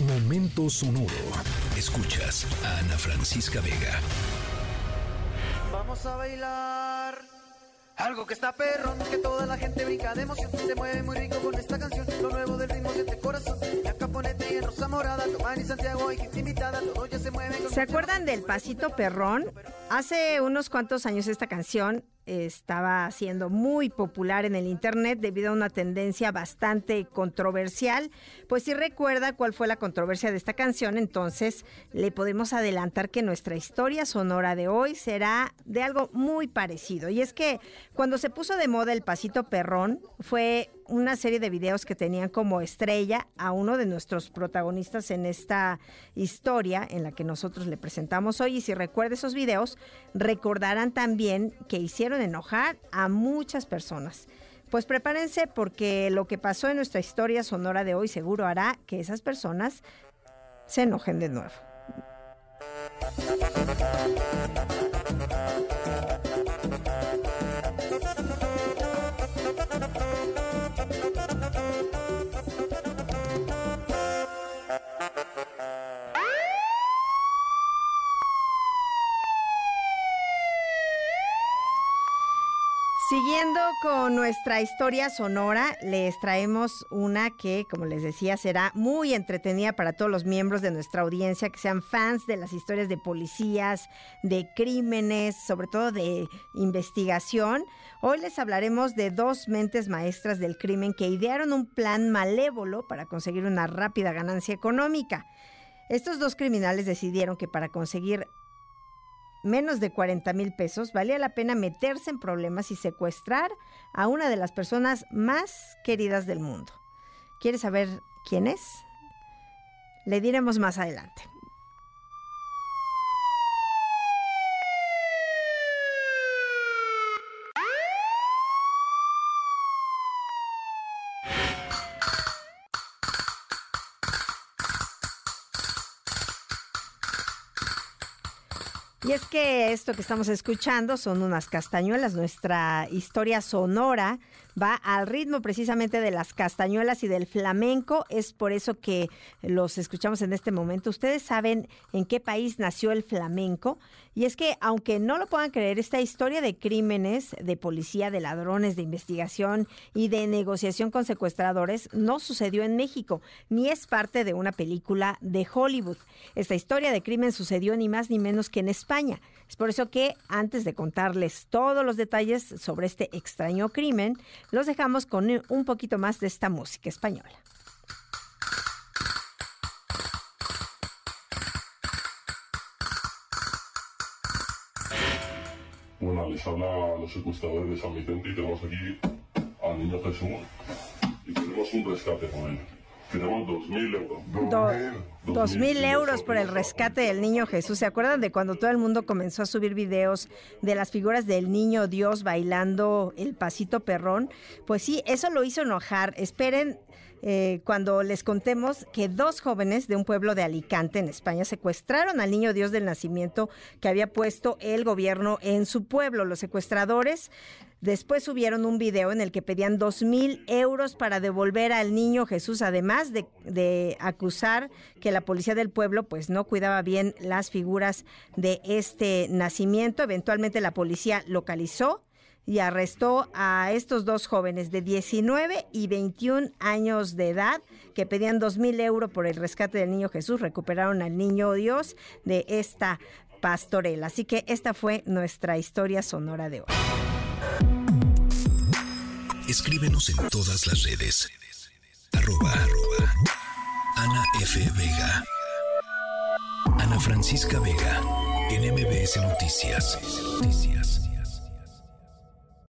Momento sonoro. Escuchas a Ana Francisca Vega. Vamos a bailar. Algo que está perro, que toda la gente brinca de emoción. Se mueve muy rico con esta canción. Lo nuevo del ritmo de este corazón. La caponete y en Rosa Morada. Tomás y Santiago y gente invitada. Todo ya se mueve. ¿Se acuerdan del pasito perrón? Hace unos cuantos años esta canción estaba siendo muy popular en el Internet debido a una tendencia bastante controversial. Pues si recuerda cuál fue la controversia de esta canción, entonces le podemos adelantar que nuestra historia sonora de hoy será de algo muy parecido. Y es que cuando se puso de moda el pasito perrón, fue una serie de videos que tenían como estrella a uno de nuestros protagonistas en esta historia en la que nosotros le presentamos hoy. Y si recuerda esos videos, recordarán también que hicieron enojar a muchas personas. Pues prepárense porque lo que pasó en nuestra historia sonora de hoy seguro hará que esas personas se enojen de nuevo. Siguiendo con nuestra historia sonora, les traemos una que, como les decía, será muy entretenida para todos los miembros de nuestra audiencia que sean fans de las historias de policías, de crímenes, sobre todo de investigación. Hoy les hablaremos de dos mentes maestras del crimen que idearon un plan malévolo para conseguir una rápida ganancia económica. Estos dos criminales decidieron que para conseguir menos de 40 mil pesos, valía la pena meterse en problemas y secuestrar a una de las personas más queridas del mundo. ¿Quieres saber quién es? Le diremos más adelante. Y es que esto que estamos escuchando son unas castañuelas, nuestra historia sonora va al ritmo precisamente de las castañuelas y del flamenco, es por eso que los escuchamos en este momento. Ustedes saben en qué país nació el flamenco y es que aunque no lo puedan creer, esta historia de crímenes, de policía, de ladrones, de investigación y de negociación con secuestradores no sucedió en México, ni es parte de una película de Hollywood. Esta historia de crimen sucedió ni más ni menos que en España es por eso que antes de contarles todos los detalles sobre este extraño crimen, los dejamos con un poquito más de esta música española. Bueno, les habla a los secuestradores de San Vicente y tenemos aquí al niño Jesús y tenemos un rescate con él. Tenemos 2.000 euros. Dos mil euros por el rescate del niño Jesús. ¿Se acuerdan de cuando todo el mundo comenzó a subir videos de las figuras del niño Dios bailando el pasito perrón? Pues sí, eso lo hizo enojar. Esperen eh, cuando les contemos que dos jóvenes de un pueblo de Alicante, en España, secuestraron al niño Dios del nacimiento que había puesto el gobierno en su pueblo. Los secuestradores Después subieron un video en el que pedían dos mil euros para devolver al niño Jesús, además de, de, acusar que la policía del pueblo pues no cuidaba bien las figuras de este nacimiento. Eventualmente la policía localizó y arrestó a estos dos jóvenes de 19 y 21 años de edad que pedían dos mil euros por el rescate del niño Jesús. Recuperaron al niño Dios de esta pastorela. Así que esta fue nuestra historia sonora de hoy. Escríbenos en todas las redes. Arroba, Ana F. Vega. Ana Francisca Vega. En MBS Noticias. Noticias.